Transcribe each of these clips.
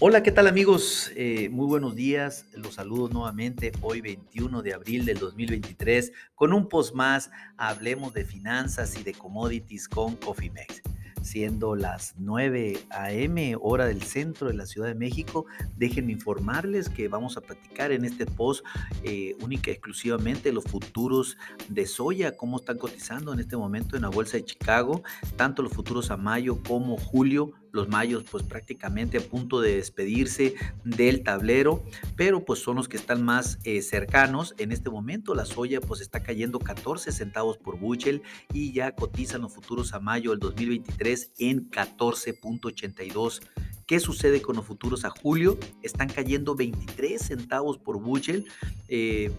Hola, ¿qué tal amigos? Eh, muy buenos días. Los saludo nuevamente hoy 21 de abril del 2023 con un post más. Hablemos de finanzas y de commodities con CoffeeMex siendo las 9 a.m. hora del centro de la Ciudad de México. Déjenme informarles que vamos a platicar en este post eh, única y exclusivamente los futuros de soya, cómo están cotizando en este momento en la Bolsa de Chicago, tanto los futuros a mayo como julio los mayos pues prácticamente a punto de despedirse del tablero, pero pues son los que están más eh, cercanos. En este momento la soya pues está cayendo 14 centavos por bushel y ya cotizan los futuros a mayo del 2023 en 14.82. ¿Qué sucede con los futuros a julio? Están cayendo 23 centavos por bushel. Eh,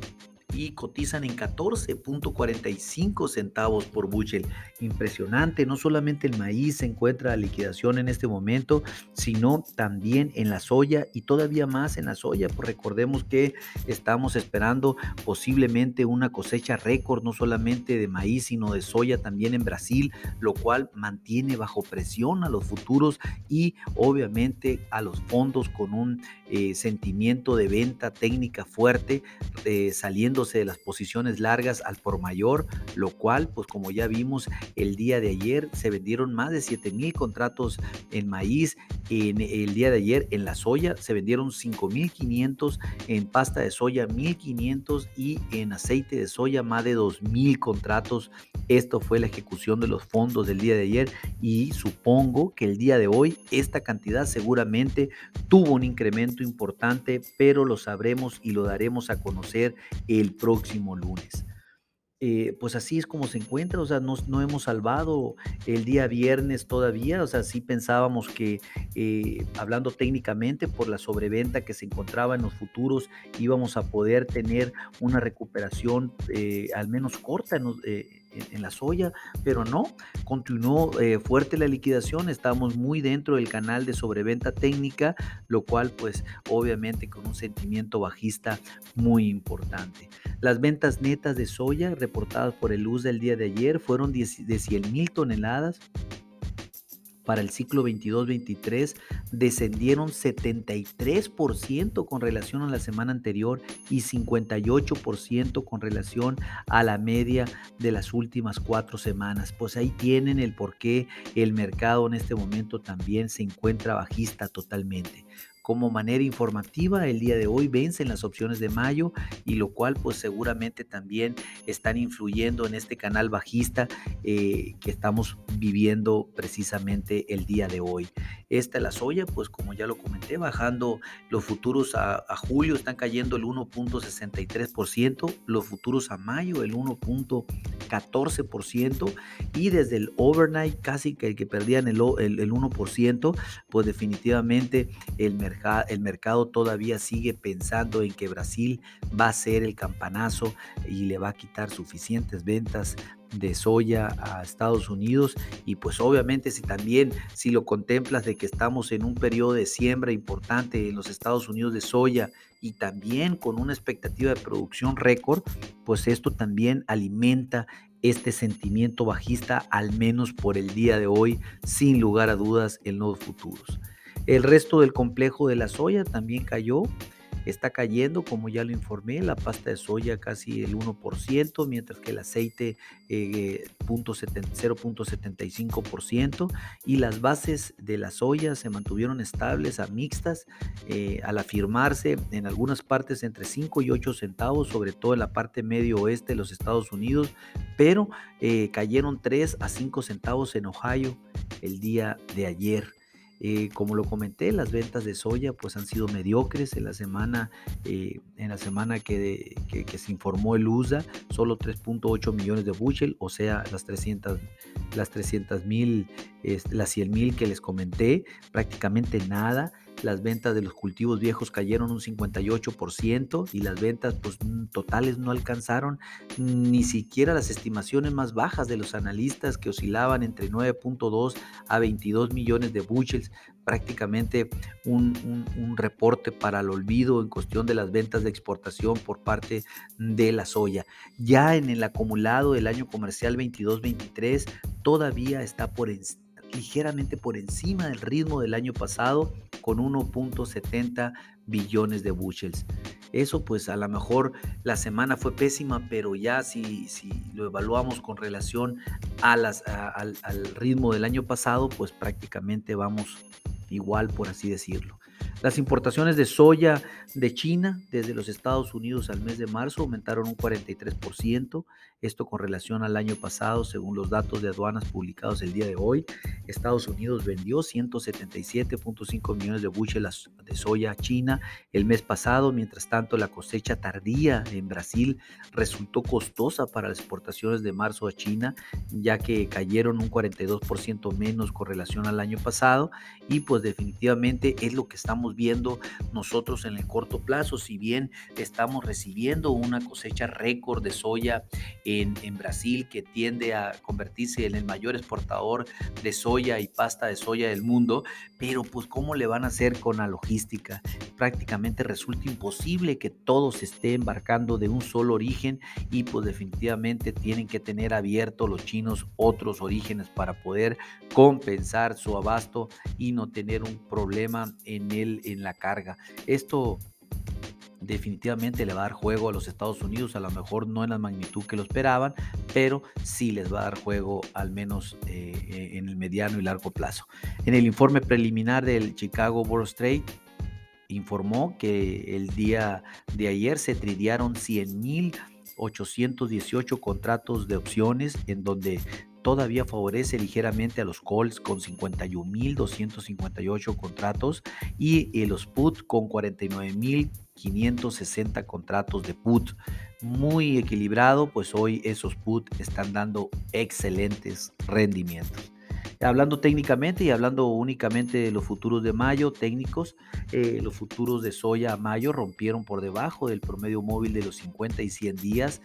y cotizan en 14.45 centavos por bushel. Impresionante, no solamente el maíz se encuentra a liquidación en este momento, sino también en la soya y todavía más en la soya, pues recordemos que estamos esperando posiblemente una cosecha récord, no solamente de maíz, sino de soya también en Brasil, lo cual mantiene bajo presión a los futuros y obviamente a los fondos con un eh, sentimiento de venta técnica fuerte, eh, saliendo de las posiciones largas al por mayor, lo cual, pues como ya vimos el día de ayer, se vendieron más de 7 mil contratos en maíz. En el día de ayer en la soya se vendieron 5.500, en pasta de soya 1.500 y en aceite de soya más de 2.000 contratos. Esto fue la ejecución de los fondos del día de ayer y supongo que el día de hoy esta cantidad seguramente tuvo un incremento importante, pero lo sabremos y lo daremos a conocer el próximo lunes. Eh, pues así es como se encuentra, o sea, no, no, hemos salvado el día viernes todavía, o sea, sí pensábamos que eh, hablando técnicamente por la sobreventa que se encontraba en los futuros íbamos a poder tener una recuperación eh, al menos corta en, en, la soya, pero no, continuó eh, fuerte la liquidación, estamos muy dentro del canal de sobreventa técnica, lo cual pues obviamente con un sentimiento bajista muy importante. Las ventas netas de soya reportadas por el luz del día de ayer fueron de 100 mil toneladas, para el ciclo 22-23 descendieron 73% con relación a la semana anterior y 58% con relación a la media de las últimas cuatro semanas. Pues ahí tienen el por qué el mercado en este momento también se encuentra bajista totalmente como manera informativa. El día de hoy vencen las opciones de mayo y lo cual pues seguramente también están influyendo en este canal bajista eh, que estamos viviendo precisamente el día de hoy. Esta la soya, pues como ya lo comenté, bajando los futuros a, julio están cayendo el 1.63%, los futuros a mayo el 1.14% y desde el overnight casi que, que perdían el, el, el 1%, pues definitivamente el mercado el mercado todavía sigue pensando en que Brasil va a ser el campanazo y le va a quitar suficientes ventas de soya a Estados Unidos y pues obviamente si también si lo contemplas de que estamos en un periodo de siembra importante en los Estados Unidos de soya y también con una expectativa de producción récord, pues esto también alimenta este sentimiento bajista al menos por el día de hoy, sin lugar a dudas en los futuros. El resto del complejo de la soya también cayó, está cayendo, como ya lo informé, la pasta de soya casi el 1%, mientras que el aceite 0.75% eh, y las bases de la soya se mantuvieron estables a mixtas eh, al afirmarse en algunas partes entre 5 y 8 centavos, sobre todo en la parte medio oeste de los Estados Unidos, pero eh, cayeron 3 a 5 centavos en Ohio el día de ayer. Eh, como lo comenté, las ventas de soya pues han sido mediocres en la semana, eh, en la semana que, se informó el USA, solo 3.8 millones de bushel, o sea, las 300 las 300 mil, las 100 mil que les comenté, prácticamente nada las ventas de los cultivos viejos cayeron un 58% y las ventas pues, totales no alcanzaron ni siquiera las estimaciones más bajas de los analistas que oscilaban entre 9.2 a 22 millones de bushels, prácticamente un, un, reporte para el olvido en cuestión de las ventas de exportación por parte de la soya. Ya en el acumulado del año comercial 22-23 todavía está por ligeramente por encima del ritmo del año pasado con 1.70 billones de bushels. Eso pues a lo mejor la semana fue pésima, pero ya si, si lo evaluamos con relación a las, al, al ritmo del año pasado, pues prácticamente vamos igual por así decirlo. Las importaciones de soya de China desde los Estados Unidos al mes de marzo aumentaron un 43%, esto con relación al año pasado, según los datos de aduanas publicados el día de hoy. Estados Unidos vendió 177.5 millones de bushels de soya a China el mes pasado, mientras tanto la cosecha tardía en Brasil resultó costosa para las exportaciones de marzo a China, ya que cayeron un 42% menos con relación al año pasado y pues definitivamente es lo que estamos viendo nosotros en el corto plazo, si bien estamos recibiendo una cosecha récord de soya en, Brasil que tiende a convertirse en el mayor exportador de soya y pasta de soya del mundo, pero pues cómo le van a hacer con la logística. Prácticamente resulta imposible que todo se esté embarcando de un solo origen y pues definitivamente tienen que tener abierto los chinos otros orígenes para poder compensar su abasto y no tener un problema en, el, en la carga. Esto definitivamente le va a dar juego a los Estados Unidos, a lo mejor no en la magnitud que lo esperaban, pero sí les va a dar juego al menos eh, en el mediano y largo plazo. En el informe preliminar del Chicago World Trade informó que el día de ayer se tridiaron 100 mil 818 contratos de opciones en donde todavía favorece ligeramente a los calls con 51.258 contratos y los put con 49.560 contratos de put. Muy equilibrado, pues hoy esos put están dando excelentes rendimientos. Hablando técnicamente y hablando únicamente de los futuros de mayo técnicos, eh, los futuros de soya a mayo rompieron por debajo del promedio móvil de los 50 y 100 días.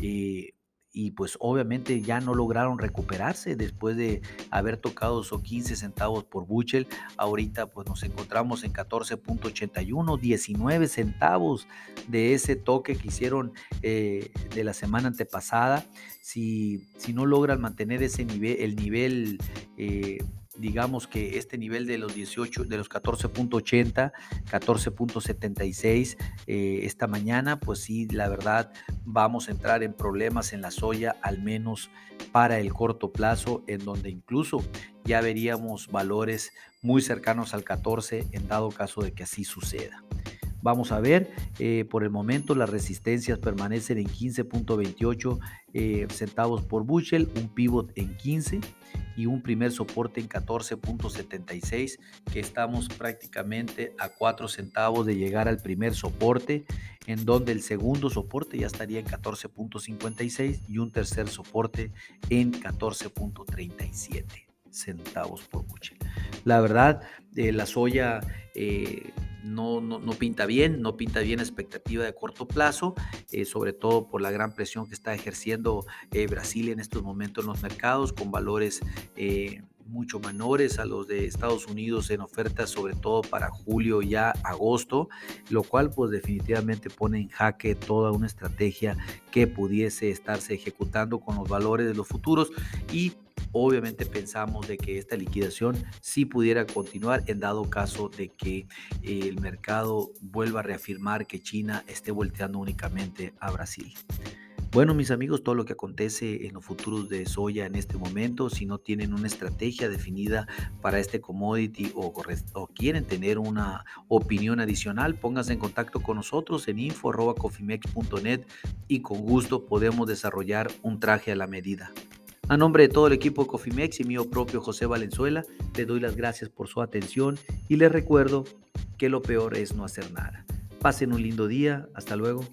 Eh, y pues obviamente ya no lograron recuperarse después de haber tocado esos 15 centavos por Buchel. Ahorita pues nos encontramos en 14.81, 19 centavos de ese toque que hicieron eh, de la semana antepasada. Si, si no logran mantener ese nivel, el nivel... Eh, digamos que este nivel de los 18, de los 14.80, 14.76 eh, esta mañana, pues sí, la verdad vamos a entrar en problemas en la soya, al menos para el corto plazo, en donde incluso ya veríamos valores muy cercanos al 14 en dado caso de que así suceda. Vamos a ver, eh, por el momento las resistencias permanecen en 15.28 eh, centavos por bushel, un pivot en 15 y un primer soporte en 14.76, que estamos prácticamente a 4 centavos de llegar al primer soporte, en donde el segundo soporte ya estaría en 14.56 y un tercer soporte en 14.37 centavos por bushel. La verdad, eh, la soya eh, no, no, pinta bien, no pinta bien expectativa de corto plazo, eh, sobre todo por la gran presión que está ejerciendo Brasil en estos momentos en los mercados, con valores mucho menores a los de Estados Unidos en ofertas, sobre todo para julio y agosto, lo cual pues definitivamente pone en jaque toda una estrategia que pudiese estarse ejecutando con los valores de los futuros y obviamente pensamos de que esta liquidación sí pudiera continuar en dado caso de que el mercado vuelva a reafirmar que China esté volteando únicamente a Brasil. Bueno, mis amigos, todo lo que acontece en los futuros de soya en este momento, si no tienen una estrategia definida para este commodity o, o quieren tener una opinión adicional, pónganse en contacto con nosotros en info.cofimex.net y con gusto podemos desarrollar un traje a la medida. A nombre de todo el equipo Cofimex y mío propio José Valenzuela, le doy las gracias por su atención y les recuerdo que lo peor es no hacer nada. Pasen un lindo día. Hasta luego.